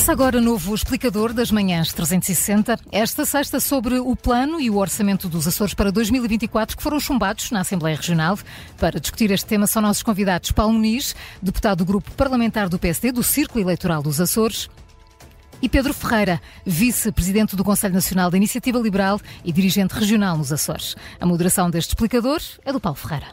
Começa agora novo explicador das manhãs 360. Esta sexta sobre o plano e o orçamento dos Açores para 2024 que foram chumbados na Assembleia Regional. Para discutir este tema são nossos convidados Paulo Muniz, deputado do Grupo Parlamentar do PSD do Círculo Eleitoral dos Açores, e Pedro Ferreira, vice-presidente do Conselho Nacional da Iniciativa Liberal e dirigente regional nos Açores. A moderação deste explicador é do Paulo Ferreira.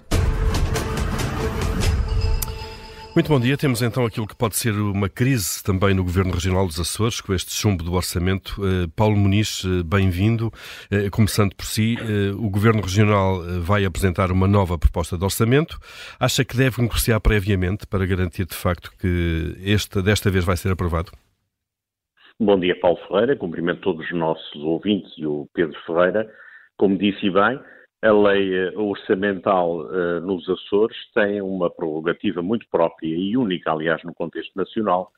Muito bom dia. Temos então aquilo que pode ser uma crise também no Governo Regional dos Açores, com este chumbo do orçamento. Uh, Paulo Muniz, uh, bem-vindo. Uh, começando por si, o Governo Regional vai apresentar uma nova proposta de orçamento. Acha que deve negociar previamente para garantir de facto que este, desta vez vai ser aprovado? Bom dia, Paulo Ferreira. Cumprimento todos os nossos ouvintes e o Pedro Ferreira. Como disse bem, a lei eh, orçamental uh, nos Açores tem uma prerrogativa muito própria e única, aliás, no contexto nacional,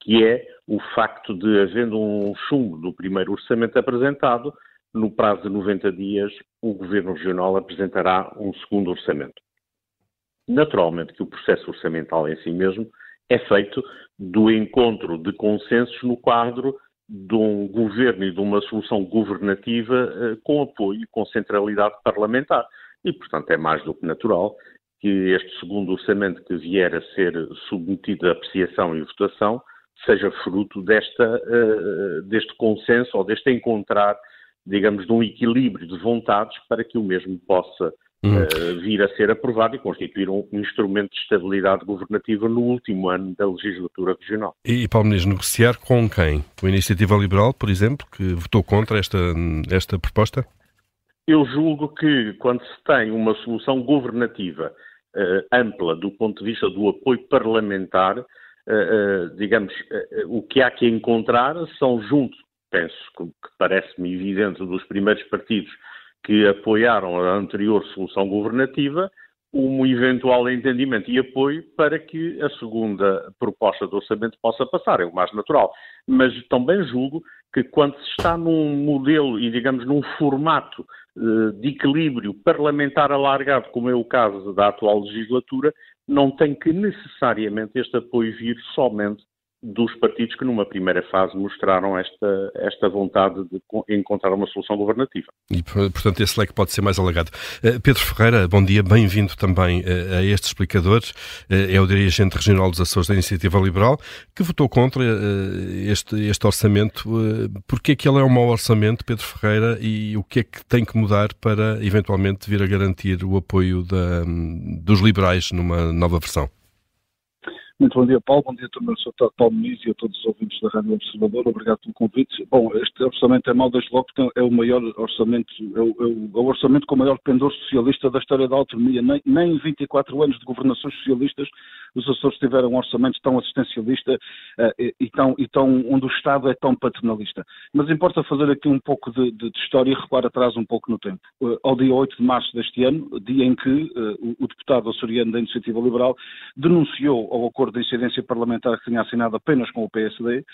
que é o facto de, havendo um chumbo do primeiro orçamento apresentado, no prazo de 90 dias, o Governo Regional apresentará um segundo orçamento. Naturalmente que o processo orçamental em si mesmo é feito do encontro de consensos no quadro de um governo e de uma solução governativa eh, com apoio e com centralidade parlamentar. E, portanto, é mais do que natural que este segundo orçamento que vier a ser submetido a apreciação e votação seja fruto desta, uh, deste consenso ou deste encontrar, digamos, de um equilíbrio de vontades para que o mesmo possa uh, vir a ser aprovado e constituir um instrumento de estabilidade governativa no último ano da legislatura regional. E, e Paulo Menezes, negociar com quem? Com a Iniciativa Liberal, por exemplo, que votou contra esta, esta proposta? Eu julgo que quando se tem uma solução governativa uh, ampla do ponto de vista do apoio parlamentar, uh, digamos, o que há que encontrar são junto, penso que parece-me evidente, dos primeiros partidos que apoiaram a anterior solução governativa um eventual entendimento e apoio para que a segunda proposta de orçamento possa passar, é o mais natural. Mas também julgo que quando se está num modelo e, digamos, num formato eh, de equilíbrio parlamentar alargado, como é o caso da atual legislatura, não tem que necessariamente este apoio vir somente dos partidos que numa primeira fase mostraram esta, esta vontade de encontrar uma solução governativa. E, portanto, esse leque pode ser mais alargado. Uh, Pedro Ferreira, bom dia, bem-vindo também uh, a estes explicadores. Uh, é o dirigente regional dos Açores da Iniciativa Liberal, que votou contra este, este orçamento. Porquê que ele é um mau orçamento, Pedro Ferreira, e o que é que tem que mudar para, eventualmente, vir a garantir o apoio da, dos liberais numa nova versão? Muito bom dia, Paulo. Bom dia também ao Sr. Paulo Muniz e a todos os ouvintes da Rádio Observador. Obrigado pelo convite. Bom, este orçamento é mau desde logo porque é o maior orçamento, é o, é o, é o orçamento com o maior pendor socialista da história da autonomia. Nem, nem em 24 anos de governações socialistas os Açores tiveram um orçamento tão assistencialista uh, e, tão, e tão, onde o Estado é tão paternalista. Mas importa fazer aqui um pouco de, de, de história e recuar atrás um pouco no tempo. Uh, ao dia 8 de março deste ano, dia em que uh, o, o deputado açoriano da Iniciativa Liberal denunciou ao acordo de incidência parlamentar que tinha assinado apenas com o PSD,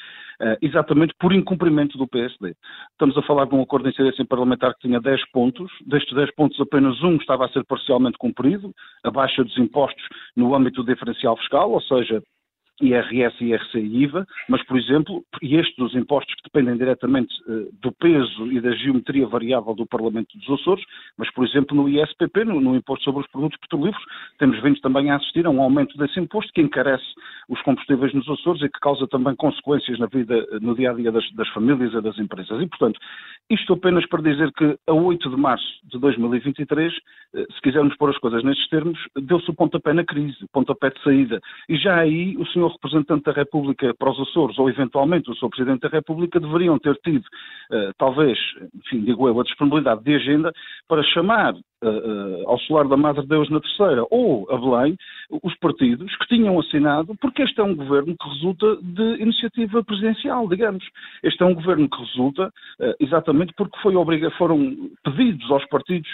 exatamente por incumprimento do PSD. Estamos a falar de um acordo de incidência parlamentar que tinha 10 pontos, destes 10 pontos apenas um estava a ser parcialmente cumprido, a baixa dos impostos no âmbito do fiscal, ou seja, IRS, IRC e IVA, mas, por exemplo, e estes dos impostos que dependem diretamente uh, do peso e da geometria variável do Parlamento dos Açores, mas, por exemplo, no ISPP, no, no Imposto sobre os Produtos Petrolíferos, temos vindo também a assistir a um aumento desse imposto que encarece os combustíveis nos Açores e que causa também consequências na vida, no dia a dia das, das famílias e das empresas. E, portanto, isto apenas para dizer que a 8 de março de 2023, uh, se quisermos pôr as coisas nestes termos, deu-se o pontapé na crise, pontapé de saída. E já aí o senhor senhor representante da República para os Açores ou eventualmente o Sr. Presidente da República deveriam ter tido, uh, talvez, enfim, digo eu, a disponibilidade de agenda para chamar uh, uh, ao solar da Madre Deus na Terceira ou a Belém os partidos que tinham assinado, porque este é um governo que resulta de iniciativa presidencial, digamos. Este é um governo que resulta exatamente porque foi obriga foram pedidos aos partidos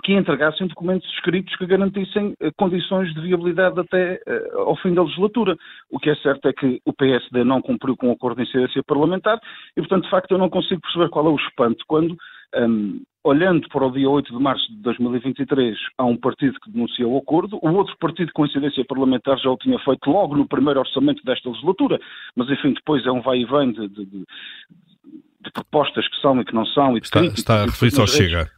que entregassem documentos escritos que garantissem eh, condições de viabilidade até uh, ao fim da legislatura. O que é certo é que o PSD não cumpriu com o acordo de incidência parlamentar e, portanto, de facto, eu não consigo perceber qual é o espanto quando um, olhando para o dia 8 de março de 2023, há um partido que denuncia o acordo, o outro partido com incidência parlamentar já o tinha feito logo no primeiro orçamento desta legislatura, mas enfim, depois é um vai e vem de, de, de, de propostas que são e que não são. E está, está a referir-se ao Chega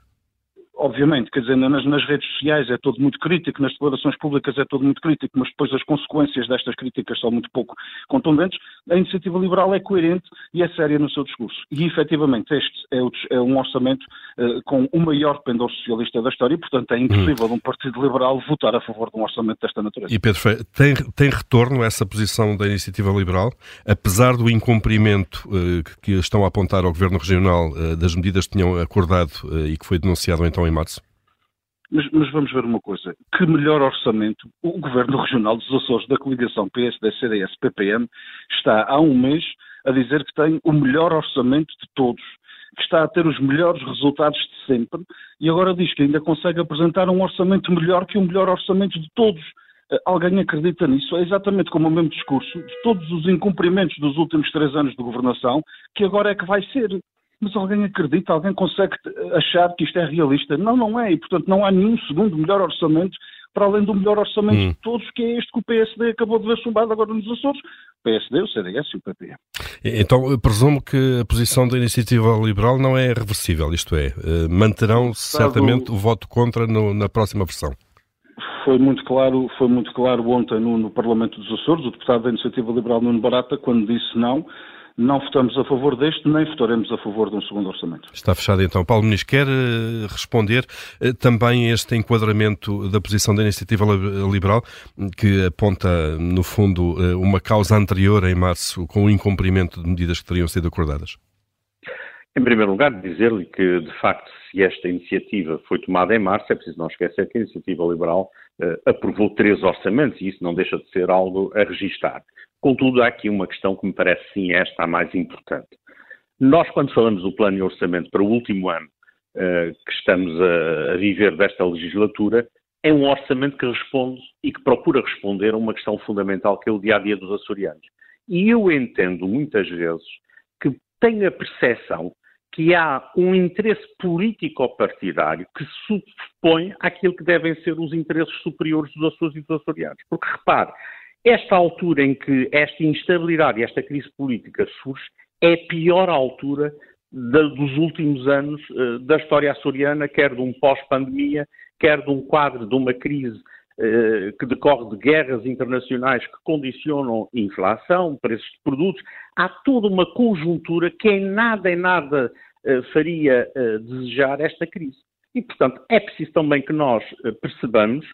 obviamente, quer dizer, nas, nas, redes sociais é todo muito crítico, nas declarações públicas é todo muito crítico, mas depois as consequências destas críticas são muito pouco contundentes, a iniciativa liberal é coerente e é séria no seu discurso. E, efetivamente, este é, o, é um orçamento uh, com o maior pendor socialista da história e, portanto, é impossível hum. um partido liberal votar a favor de um orçamento desta natureza. E, Pedro tem, tem retorno essa posição da iniciativa liberal, apesar do incumprimento uh, que estão a apontar ao Governo Regional uh, das medidas que tinham acordado e que foi denunciado então em março? Mas, mas, vamos ver uma coisa. Que melhor orçamento o Governo Regional dos Açores da coligação PSD-CDS-PPM está há um mês a dizer que tem o melhor orçamento de todos, que está a ter os melhores resultados de sempre e agora diz que ainda consegue apresentar um orçamento melhor que o melhor orçamento de todos. Eh, alguém acredita nisso? É exatamente como o mesmo discurso de todos os incumprimentos dos últimos três anos de governação que agora é que vai ser. Mas alguém acredita, alguém consegue achar que isto é realista? Não, não é. E, portanto, não há nenhum segundo melhor orçamento para além do melhor orçamento hum. de todos, que é este que o PSD acabou de ver chumbado agora nos Açores. O PSD, o CDS e o PP. Então, presumo que a posição da iniciativa liberal não é reversível, isto é, eh, manterão certamente o voto contra no, na próxima versão. Foi muito claro, foi muito claro ontem no, no Parlamento dos Açores, o deputado da Iniciativa Liberal Nuno Barata, quando disse não, não votamos a favor deste, nem votaremos a favor de um segundo orçamento. Está fechado então. Paulo Muniz, quer eh, responder eh, também a este enquadramento da posição da Iniciativa Liberal, que aponta, no fundo, eh, uma causa anterior em março com o incumprimento de medidas que teriam sido acordadas? Em primeiro lugar, dizer-lhe que, de facto, se esta iniciativa foi tomada em março, é preciso não esquecer que a Iniciativa Liberal uh, aprovou três orçamentos e isso não deixa de ser algo a registar. Contudo, há aqui uma questão que me parece sim esta a mais importante. Nós, quando falamos do plano de orçamento para o último ano uh, que estamos a, a, viver desta legislatura, é um orçamento que responde e que procura responder a uma questão fundamental que é o dia a dia dos açorianos. E eu entendo muitas vezes que tenho a percepção que há um interesse político-partidário que se superpõe àquilo que devem ser os interesses superiores dos Açores e dos açorianos. Porque, repare, esta altura em que esta instabilidade e esta crise política surge é a pior altura dos últimos anos uh, da história açoriana, quer de um pós-pandemia, quer de um quadro de uma crise uh, que decorre de guerras internacionais que condicionam inflação, preços de produtos. Há toda uma conjuntura que em nada, em nada uh, faria desejar esta crise. E, portanto, é preciso também que nós percebamos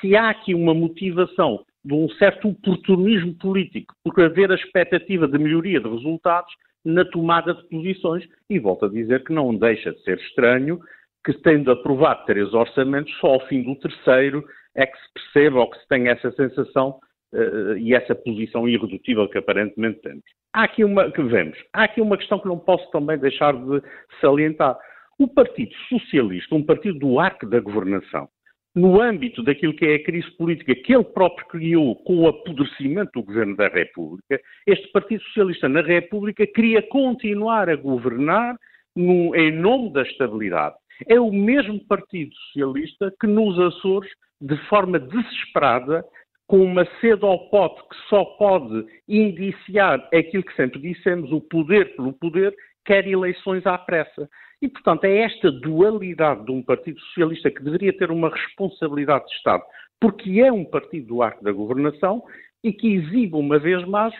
se há aqui uma motivação de um certo oportunismo político, por haver a expectativa de melhoria de resultados na tomada de posições. E volto a dizer que não deixa de ser estranho que, tendo aprovado três orçamentos, só ao fim do terceiro é que se perceba ou que se tenha essa sensação uh, e essa posição irredutível que aparentemente temos. Há aqui uma que vemos, há aqui uma questão que não posso também deixar de salientar. O Partido Socialista, um partido do arco da governação, no âmbito daquilo que é a crise política que ele próprio criou com o apodrecimento do governo da República, este Partido Socialista na República queria continuar a governar no, em nome da estabilidade. É o mesmo Partido Socialista que nos Açores, de forma desesperada, com uma sede ao pote que só pode indiciar aquilo que sempre dissemos, o poder pelo poder, quer eleições à pressa. E, portanto, é esta dualidade de um Partido Socialista que deveria ter uma responsabilidade de Estado, porque é um partido do arco da governação e que exibe uma vez mais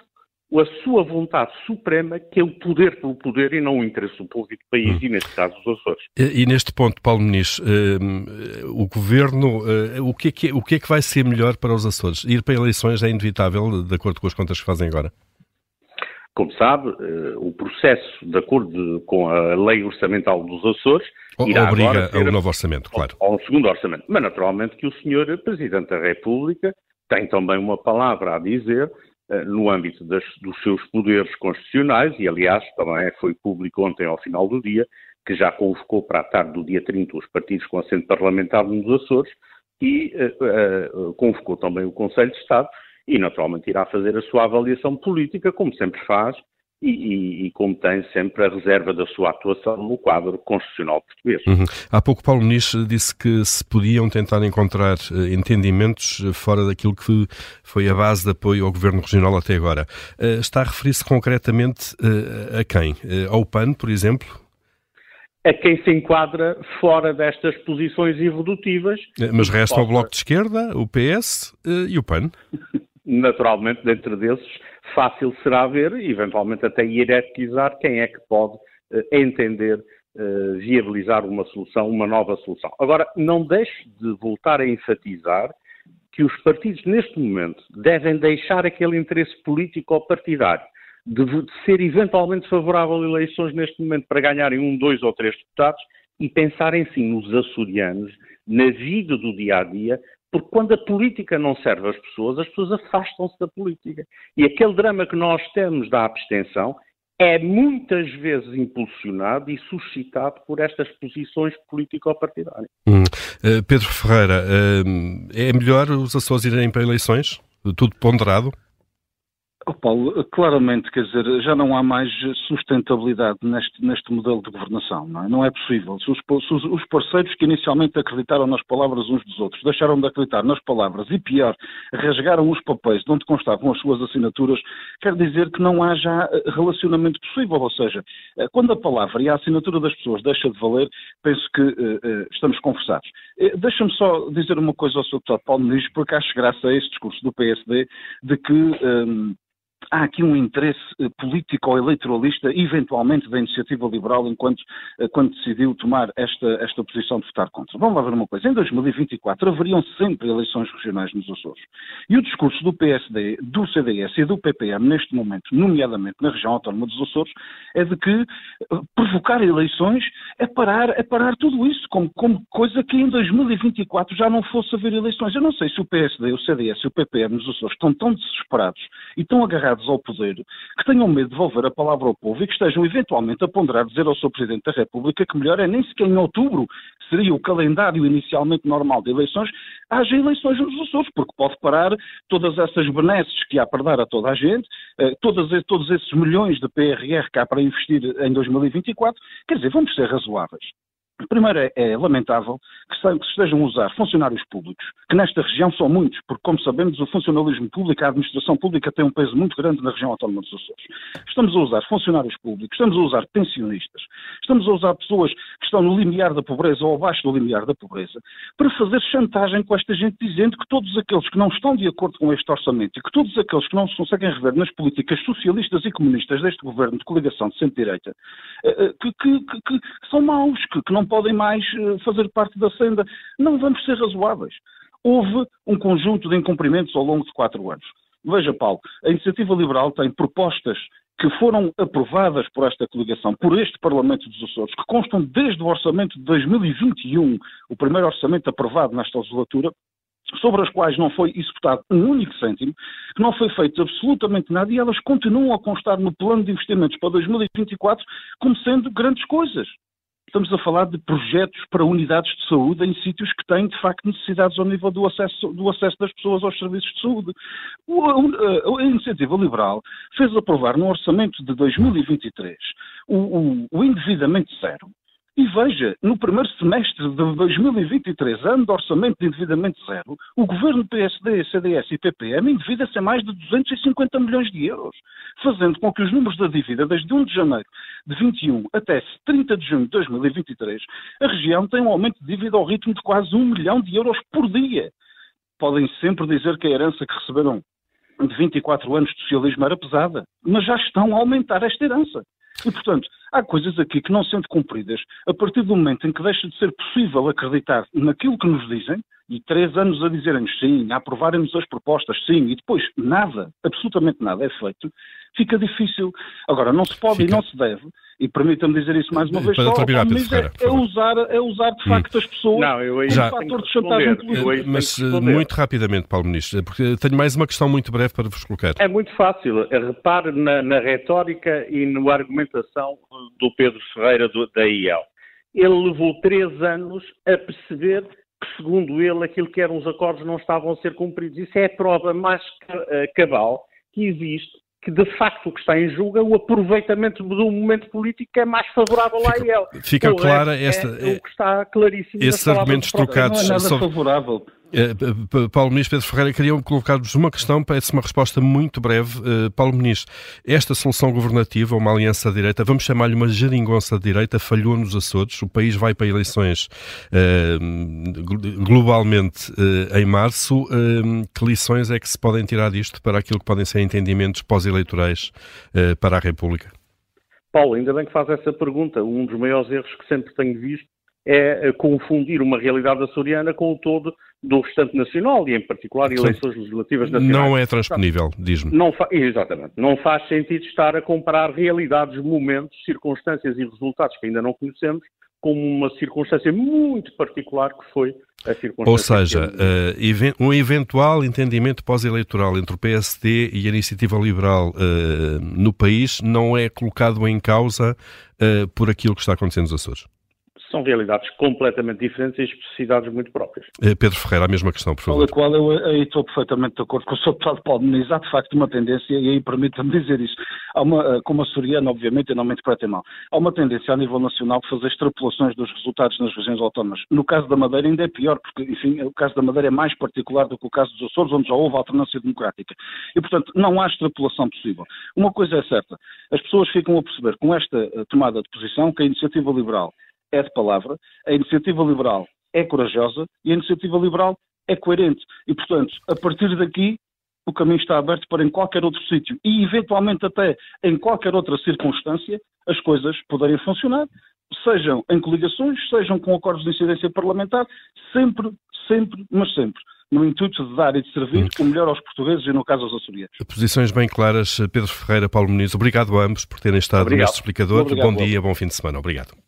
a sua vontade suprema, que é o poder pelo poder e não o interesse do povo e do país, hum. e neste caso os Açores. E, e neste ponto, Paulo Muniz, uh, o Governo, uh, o, que é que, o que é que vai ser melhor para os Açores? Ir para eleições é inevitável, de acordo com as contas que fazem agora? Como sabe, eh, o processo, de acordo com a lei orçamental dos Açores, irá obriga a um novo orçamento, claro. Ao um segundo orçamento. Mas, naturalmente, que o Sr. Presidente da República tem também uma palavra a dizer eh, no âmbito das, dos seus poderes constitucionais, e, aliás, também foi público ontem, ao final do dia, que já convocou para a tarde do dia 30 os partidos com assento parlamentar nos Açores e uh, uh, convocou também o Conselho de Estado e, naturalmente, irá fazer a sua avaliação política, como sempre faz, e, e, e, como tem sempre a reserva da sua atuação no quadro constitucional português. Uhum. Há pouco Paulo Muniz disse que se podiam tentar encontrar uh, entendimentos eh, fora daquilo que foi a base de apoio ao Governo Regional até agora. Uh, está a referir-se concretamente uh, a quem? ao PAN, por exemplo? A quem se enquadra fora destas posições evolutivas. Mas resta o Bloco de Esquerda, o PS e o PAN? Naturalmente, dentro desses fácil será ver e eventualmente até hierarquizar quem é que pode uh, entender uh, viabilizar uma solução, uma nova solução. Agora, não deixe de voltar a enfatizar que os partidos neste momento devem deixar aquele interesse político ou partidário de, de ser eventualmente favorável a eleições neste momento para ganharem um, dois ou três deputados e pensarem sim nos açorianos, na vida do dia a dia, porque quando a política não serve às pessoas, as pessoas afastam-se da política. E aquele drama que nós temos da abstenção é muitas vezes impulsionado e suscitado por estas posições político-partidárias. Hum. Uh, Pedro Ferreira, uh, é melhor os Açores irem para eleições? Tudo ponderado? Oh, Paulo, claramente, quer dizer, já não há mais sustentabilidade neste, neste modelo de governação, não é? Não é possível. Os, os, os, parceiros que inicialmente acreditaram nas palavras uns dos outros deixaram de acreditar nas palavras e, pior, rasgaram os papéis de onde constavam as suas assinaturas, quer dizer que não há já eh, relacionamento possível. Ou seja, eh, quando a palavra e a assinatura das pessoas deixa de valer, penso que uh, estamos conversados. Deixa-me só dizer uma coisa ao Sr. Deputado Paulo Muniz, porque acho graça a esse discurso do PSD de que. Um, há aqui um interesse eh, político ou eleitoralista, eventualmente, da iniciativa liberal, enquanto eh, quando decidiu tomar esta, esta posição de votar contra. Vamos lá ver uma coisa. Em 2024 haveriam sempre eleições regionais nos Açores. E o discurso do PSD, do CDS e do PPM, neste momento, nomeadamente na região autónoma dos Açores, é de que eh, provocar eleições é parar, é parar tudo isso, como, como coisa que em 2024 já não fosse haver eleições. Eu não sei se o PSD, o CDS e o PPM nos Açores estão tão desesperados e tão agarrados ligados ao poder, que tenham medo de devolver a palavra ao povo e que estejam eventualmente a ponderar dizer ao Sr. Presidente da República que melhor é nem sequer em outubro, que seria o calendário inicialmente normal de eleições, haja eleições nos Açores, porque pode parar todas essas benesses que há para dar a toda a gente, eh, todos, todos esses milhões de PRR que há para investir em 2024, quer dizer, vamos ser razoáveis. Primeiro, é, lamentável que se estejam a usar funcionários públicos, que nesta região são muitos, porque, como sabemos, o funcionalismo público, a administração pública tem um peso muito grande na região autónoma dos Açores. Estamos a usar funcionários públicos, estamos a usar pensionistas, estamos a usar pessoas que estão no limiar da pobreza ou abaixo do limiar da pobreza, para fazer chantagem com esta gente, dizendo que todos aqueles que não estão de acordo com este orçamento e que todos aqueles que não se conseguem rever nas políticas socialistas e comunistas deste governo de coligação de centro-direita, eh, eh, que, que, que, que, são maus, que não podem mais eh, fazer parte da senda. Não vamos ser razoáveis. Houve um conjunto de incumprimentos ao longo de quatro anos. Veja, Paulo, a Iniciativa Liberal tem propostas que foram aprovadas por esta coligação, por este Parlamento dos Açores, que constam desde o orçamento de 2021, o primeiro orçamento aprovado nesta legislatura, sobre as quais não foi executado um único cêntimo, que não foi feito absolutamente nada e elas continuam a constar no plano de investimentos para 2024 como sendo grandes coisas. Estamos a falar de projetos para unidades de saúde em sítios que têm, de facto, necessidades ao nível do acesso, do acesso das pessoas aos serviços de saúde. O, a, a, Iniciativa Liberal fez aprovar no orçamento de 2023 o, o, o endividamento zero, e veja, no primeiro semestre de 2023, ano de orçamento de endividamento zero, o governo PSD, CDS e PPM endivida-se a mais de 250 milhões de euros, fazendo com que os números da dívida, desde 1 de janeiro de 21 até 30 de junho de 2023, a região tem um aumento de dívida ao ritmo de quase 1 milhão de euros por dia. Podem sempre dizer que a herança que receberam de 24 anos de socialismo era pesada, mas já estão a aumentar esta herança. E, portanto, há coisas aqui que não sendo cumpridas, a partir do momento em que deixa de ser possível acreditar naquilo que nos dizem, e três anos a dizerem-nos sim, a aprovarem-nos as propostas, sim, e depois nada, absolutamente nada é feito, fica difícil. Agora, não se pode fica. e não se deve, e permita-me dizer isso mais uma vez, só, terminar, é, é, usar, é usar de facto hum. as pessoas não, eu como já, fator de chantagem política. Mas muito rapidamente, Paulo Ministro, porque tenho mais uma questão muito breve para vos colocar. É muito fácil. Repare na, na retórica e na argumentação do Pedro Ferreira do, da IEL. Ele levou três anos a perceber que, segundo ele, aquilo que eram os acordos não estavam a ser cumpridos. Isso é a prova mais eh, cabal que existe que de facto o que está em julga é o aproveitamento do momento político que é mais favorável fica, a ele. Fica clara esta. É, o que está claríssimo. Esses argumentos trocados. Não é nada só... favorável. Uh, Paulo Ministro Pedro Ferreira, queriam colocar-vos uma questão, parece uma resposta muito breve. Uh, Paulo Ministro, esta solução governativa, uma aliança direita, vamos chamar-lhe uma geringonça de direita, falhou nos Açores. O país vai para eleições uh, globalmente em março. que lições é que se podem tirar disto para aquilo que podem ser entendimentos pós-eleitorais para a República? Paulo, ainda bem que faz essa pergunta. Um dos maiores erros que sempre tenho visto é confundir uma realidade açoriana com o todo do restante nacional e, em particular, eleições legislativas nacionais. Não é transponível, diz-me. Não exatamente. Não faz sentido estar a comparar realidades, momentos, circunstâncias e resultados que ainda não conhecemos com uma circunstância muito particular que foi a circunstância. Ou seja, uh, um eventual entendimento pós-eleitoral entre o PSD e a Iniciativa Liberal uh, no país não é colocado em causa uh, por aquilo que está acontecendo nos Açores são realidades completamente diferentes e especificidades muito próprias. Eh, Pedro Ferreira, a mesma questão, por favor. Olha, qual eu aí estou perfeitamente de acordo com o Sr. Deputado Paulo Muniz. Há de facto uma tendência, e aí permita-me dizer isso, há uma, eh, como açoriano, obviamente, e não me interpretem mal, há uma tendência a nível nacional de fazer extrapolações dos resultados nas regiões autónomas. No caso da Madeira ainda é pior, porque, enfim, o caso da Madeira é mais particular do que o caso dos Açores, onde já houve alternância democrática. E, portanto, não há extrapolação possível. Uma coisa é certa, as pessoas ficam a perceber com esta eh, tomada de posição que a iniciativa liberal é de palavra, a iniciativa liberal é corajosa e a iniciativa liberal é coerente. E, portanto, a partir daqui, o caminho está aberto para em qualquer outro sítio e, eventualmente, até em qualquer outra circunstância, as coisas poderem funcionar, sejam em coligações, sejam com acordos de incidência parlamentar, sempre, sempre, mas sempre no intuito de dar e de servir hum. o melhor aos portugueses e, no caso, aos açorianos. Posições bem claras. Pedro Ferreira, Paulo Muniz, obrigado a ambos por terem estado obrigado. neste explicador. Obrigado, bom dia, bom fim de semana. Obrigado.